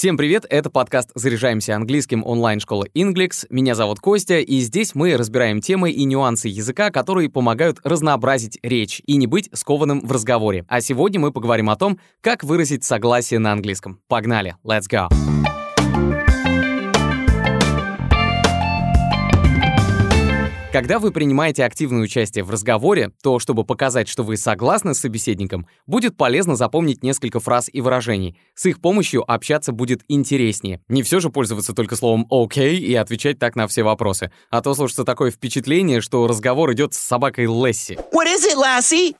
Всем привет, это подкаст «Заряжаемся английским» онлайн-школы Inglix. Меня зовут Костя, и здесь мы разбираем темы и нюансы языка, которые помогают разнообразить речь и не быть скованным в разговоре. А сегодня мы поговорим о том, как выразить согласие на английском. Погнали, let's go! Когда вы принимаете активное участие в разговоре, то, чтобы показать, что вы согласны с собеседником, будет полезно запомнить несколько фраз и выражений. С их помощью общаться будет интереснее. Не все же пользоваться только словом «окей» и отвечать так на все вопросы. А то сложится такое впечатление, что разговор идет с собакой Лесси. What is it, Lassie?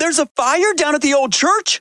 There's a fire down at the old church.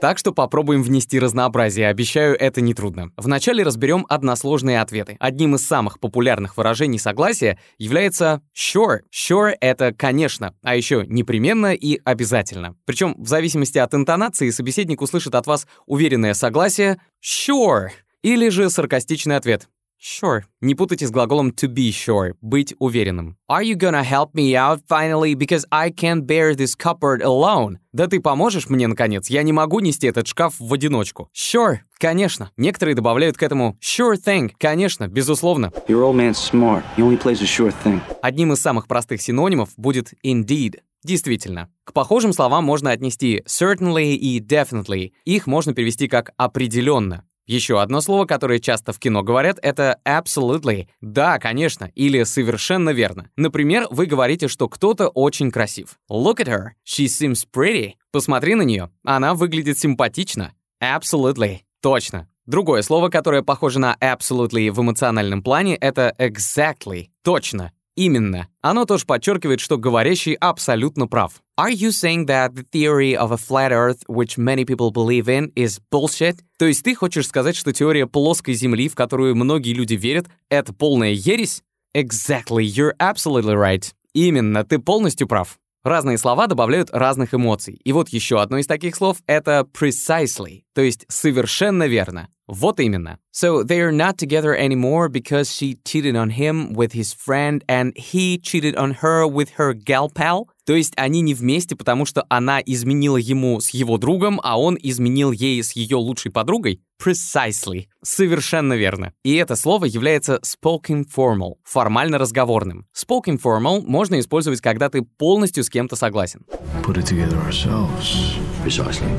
Так что попробуем внести разнообразие, обещаю, это нетрудно. Вначале разберем односложные ответы. Одним из самых популярных выражений согласия является sure. Sure — это «конечно», а еще непременно и обязательно. Причем в зависимости от интонации собеседник услышит от вас уверенное согласие sure или же саркастичный ответ Sure. Не путайте с глаголом to be sure, быть уверенным. Are you gonna help me out finally because I can't bear this cupboard alone? Да ты поможешь мне, наконец? Я не могу нести этот шкаф в одиночку. Sure, конечно. Некоторые добавляют к этому sure thing, конечно, безусловно. Your old man's smart. He only plays a sure thing. Одним из самых простых синонимов будет indeed. Действительно. К похожим словам можно отнести certainly и definitely. Их можно перевести как определенно. Еще одно слово, которое часто в кино говорят, это absolutely. Да, конечно, или совершенно верно. Например, вы говорите, что кто-то очень красив. Look at her. She seems pretty. Посмотри на нее. Она выглядит симпатично. Absolutely. Точно. Другое слово, которое похоже на absolutely в эмоциональном плане, это exactly. Точно. Именно. Оно тоже подчеркивает, что говорящий абсолютно прав. Are you saying that the theory of a flat earth, which many people believe in, is bullshit? То есть ты хочешь сказать, что теория плоской Земли, в которую многие люди верят, это полная ересь? Exactly, you're absolutely right. Именно, ты полностью прав. Разные слова добавляют разных эмоций. И вот еще одно из таких слов — это precisely, то есть совершенно верно. Вот именно. So they are not together anymore because she cheated on him with his friend and he cheated on her with her gal pal. То есть они не вместе, потому что она изменила ему с его другом, а он изменил ей с ее лучшей подругой? Precisely. Совершенно верно. И это слово является spoken formal, формально разговорным. Spoken formal можно использовать, когда ты полностью с кем-то согласен. Put it together ourselves. Precisely.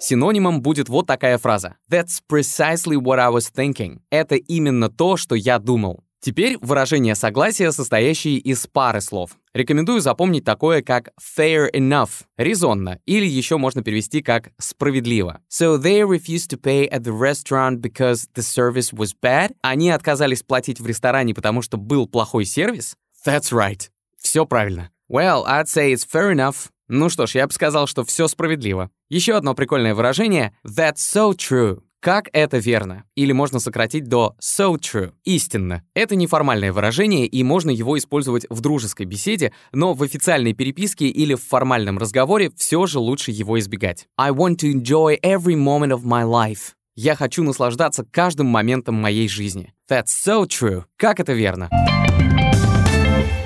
Синонимом будет вот такая фраза. That's precisely what I was thinking. Это именно то, что я думал. Теперь выражение согласия, состоящее из пары слов. Рекомендую запомнить такое, как fair enough, резонно, или еще можно перевести как справедливо. So they refused to pay at the restaurant because the service was bad. Они отказались платить в ресторане, потому что был плохой сервис? That's right. Все правильно. Well, I'd say it's fair enough. Ну что ж, я бы сказал, что все справедливо. Еще одно прикольное выражение — that's so true. Как это верно? Или можно сократить до so true. Истинно. Это неформальное выражение, и можно его использовать в дружеской беседе, но в официальной переписке или в формальном разговоре все же лучше его избегать. I want to enjoy every moment of my life. Я хочу наслаждаться каждым моментом моей жизни. That's so true. Как это верно?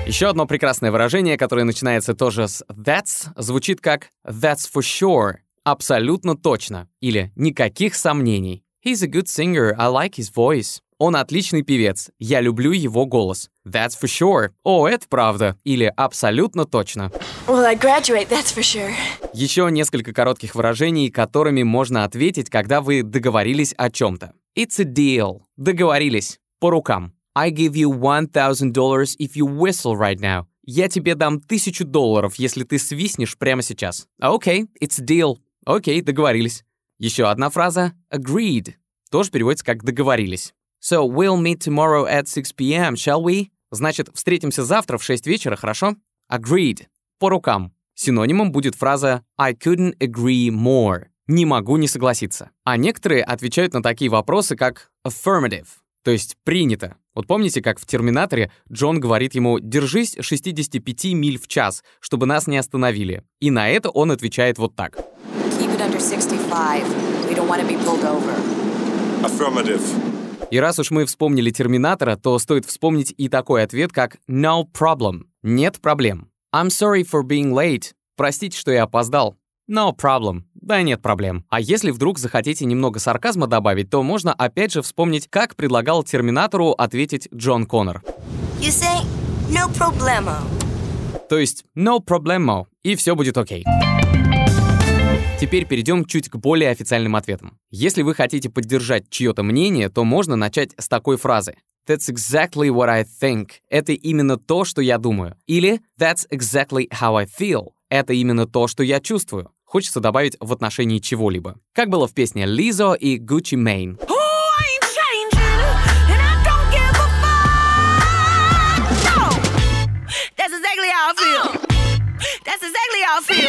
Еще одно прекрасное выражение, которое начинается тоже с that's, звучит как that's for sure, абсолютно точно, или никаких сомнений. He's a good singer, I like his voice. Он отличный певец, я люблю его голос. That's for sure. О, это правда. Или абсолютно точно. Well, I graduate, that's for sure. Еще несколько коротких выражений, которыми можно ответить, когда вы договорились о чем-то. It's a deal. Договорились. По рукам. I give you $1,000 if you whistle right now. Я тебе дам тысячу долларов, если ты свистнешь прямо сейчас. Окей, okay, it's a deal. Окей, договорились. Еще одна фраза agreed. Тоже переводится как договорились. So we'll meet tomorrow at 6 p.m., shall we? Значит, встретимся завтра в 6 вечера, хорошо? Agreed. По рукам. Синонимом будет фраза I couldn't agree more. Не могу не согласиться. А некоторые отвечают на такие вопросы, как affirmative, то есть принято. Вот помните, как в «Терминаторе» Джон говорит ему «держись 65 миль в час, чтобы нас не остановили». И на это он отвечает вот так. It under 65. We don't want to be pulled over. Affirmative. И раз уж мы вспомнили «Терминатора», то стоит вспомнить и такой ответ, как «no problem» — «нет проблем». «I'm sorry for being late» — «простите, что я опоздал». No problem. Да нет проблем. А если вдруг захотите немного сарказма добавить, то можно опять же вспомнить, как предлагал Терминатору ответить Джон Коннор. You say, no problemo. То есть no problemo, и все будет окей. Теперь перейдем чуть к более официальным ответам. Если вы хотите поддержать чье-то мнение, то можно начать с такой фразы. That's exactly what I think. Это именно то, что я думаю. Или That's exactly how I feel. Это именно то, что я чувствую. Хочется добавить в отношении чего-либо. Как было в песне Lizzo и Gucci Mane. That's exactly how I feel.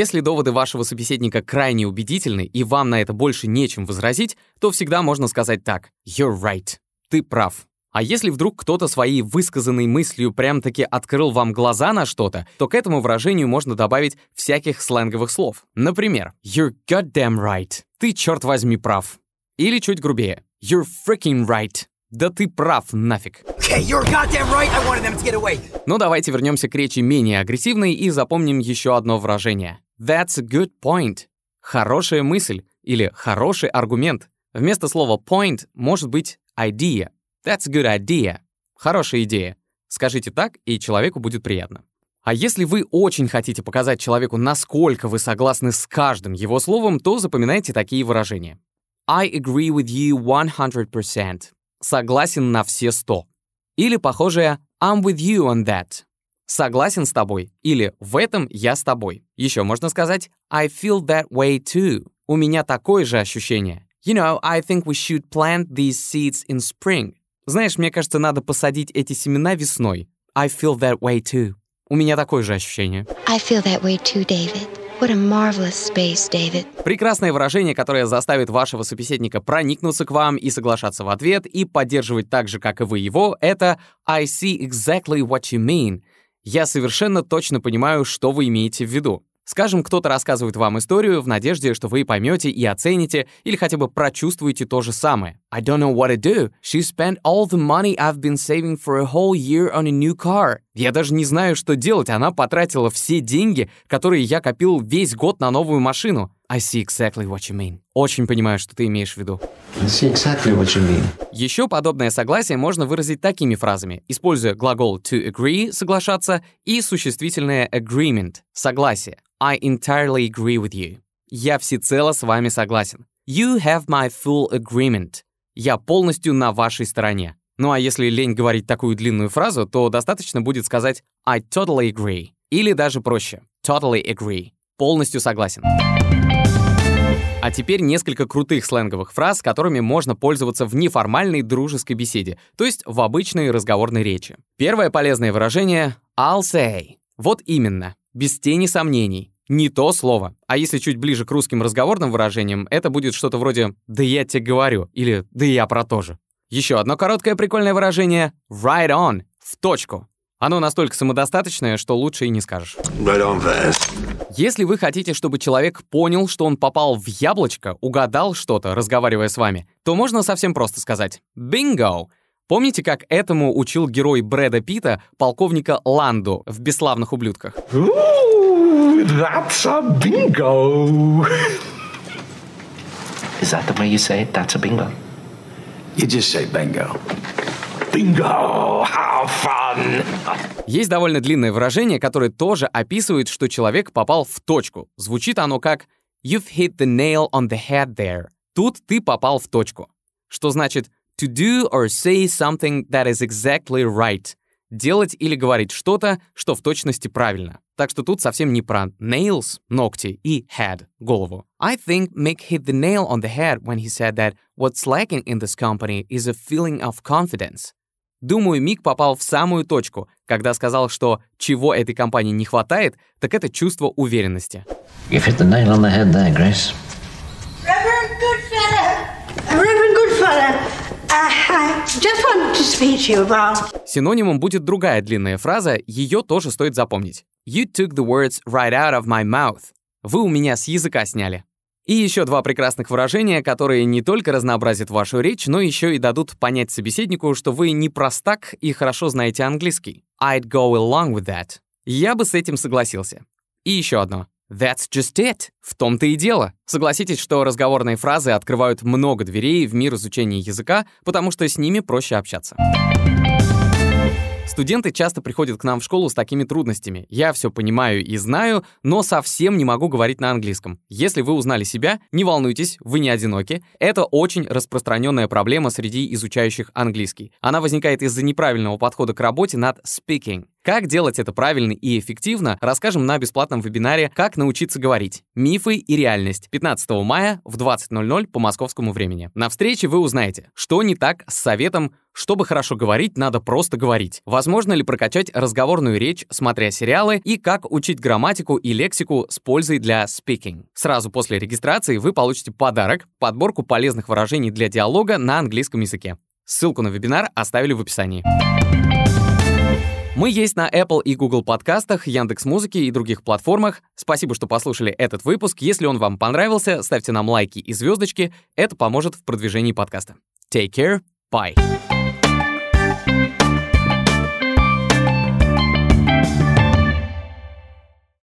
Если доводы вашего собеседника крайне убедительны и вам на это больше нечем возразить, то всегда можно сказать так «You're right». Ты прав. А если вдруг кто-то своей высказанной мыслью прям-таки открыл вам глаза на что-то, то к этому выражению можно добавить всяких сленговых слов. Например, «You're goddamn right». Ты, черт возьми, прав. Или чуть грубее. «You're freaking right». Да ты прав, нафиг. Right. Но давайте вернемся к речи менее агрессивной и запомним еще одно выражение. That's a good point. Хорошая мысль или хороший аргумент. Вместо слова point может быть idea. That's a good idea. Хорошая идея. Скажите так, и человеку будет приятно. А если вы очень хотите показать человеку, насколько вы согласны с каждым его словом, то запоминайте такие выражения. I agree with you 100%. Согласен на все сто. Или похожее I'm with you on that. Согласен с тобой. Или в этом я с тобой. Еще можно сказать I feel that way too. У меня такое же ощущение. You know, I think we should plant these seeds in spring. Знаешь, мне кажется, надо посадить эти семена весной. I feel that way too. У меня такое же ощущение. I feel that way too, David. What a marvelous space, David. Прекрасное выражение, которое заставит вашего собеседника проникнуться к вам и соглашаться в ответ, и поддерживать так же, как и вы его, это I see exactly what you mean. Я совершенно точно понимаю, что вы имеете в виду. Скажем, кто-то рассказывает вам историю в надежде, что вы поймете и оцените, или хотя бы прочувствуете то же самое. I don't know what to do. She spent all the money I've been saving for a whole year on a new car. Я даже не знаю, что делать. Она потратила все деньги, которые я копил весь год на новую машину. I see exactly what you mean. Очень понимаю, что ты имеешь в виду. I see exactly what you mean. Еще подобное согласие можно выразить такими фразами, используя глагол to agree — соглашаться и существительное agreement — согласие. I entirely agree with you. Я всецело с вами согласен. You have my full agreement. Я полностью на вашей стороне. Ну а если лень говорить такую длинную фразу, то достаточно будет сказать I totally agree. Или даже проще. Totally agree. Полностью согласен. А теперь несколько крутых сленговых фраз, которыми можно пользоваться в неформальной дружеской беседе, то есть в обычной разговорной речи. Первое полезное выражение I'll say. Вот именно, без тени сомнений. Не то слово. А если чуть ближе к русским разговорным выражениям, это будет что-то вроде «да я тебе говорю» или «да я про то же». Еще одно короткое прикольное выражение «right on» — в точку. Оно настолько самодостаточное, что лучше и не скажешь. Если вы хотите, чтобы человек понял, что он попал в яблочко, угадал что-то, разговаривая с вами, то можно совсем просто сказать «бинго». Помните, как этому учил герой Брэда Питта, полковника Ланду в «Бесславных ублюдках»? Ooh, that's a bingo. Is that the way you say it? That's a bingo. You just say bingo. Bingo! How fun! Есть довольно длинное выражение, которое тоже описывает, что человек попал в точку. Звучит оно как «You've hit the nail on the head there». Тут ты попал в точку. Что значит «to do or say something that is exactly right». Делать или говорить что-то, что в точности правильно. Так что тут совсем не про nails, ногти, и head, голову. I think Mick hit the nail on the head when he said that what's lacking in this company is a feeling of confidence. Думаю, Мик попал в самую точку, когда сказал, что чего этой компании не хватает, так это чувство уверенности. You've hit the nail on the head there, Grace. Reverend Goodfellow, Reverend Goodfellow, I, I just wanted to speak to you about. Синонимом будет другая длинная фраза, ее тоже стоит запомнить. You took the words right out of my mouth. Вы у меня с языка сняли. И еще два прекрасных выражения, которые не только разнообразят вашу речь, но еще и дадут понять собеседнику, что вы не простак и хорошо знаете английский. I'd go along with that. Я бы с этим согласился. И еще одно. That's just it. В том-то и дело. Согласитесь, что разговорные фразы открывают много дверей в мир изучения языка, потому что с ними проще общаться. Студенты часто приходят к нам в школу с такими трудностями. Я все понимаю и знаю, но совсем не могу говорить на английском. Если вы узнали себя, не волнуйтесь, вы не одиноки. Это очень распространенная проблема среди изучающих английский. Она возникает из-за неправильного подхода к работе над speaking. Как делать это правильно и эффективно, расскажем на бесплатном вебинаре «Как научиться говорить. Мифы и реальность» 15 мая в 20.00 по московскому времени. На встрече вы узнаете, что не так с советом чтобы хорошо говорить, надо просто говорить. Возможно ли прокачать разговорную речь, смотря сериалы, и как учить грамматику и лексику с пользой для speaking. Сразу после регистрации вы получите подарок, подборку полезных выражений для диалога на английском языке. Ссылку на вебинар оставили в описании. Мы есть на Apple и Google подкастах, Яндекс Музыки и других платформах. Спасибо, что послушали этот выпуск. Если он вам понравился, ставьте нам лайки и звездочки. Это поможет в продвижении подкаста. Take care. Bye.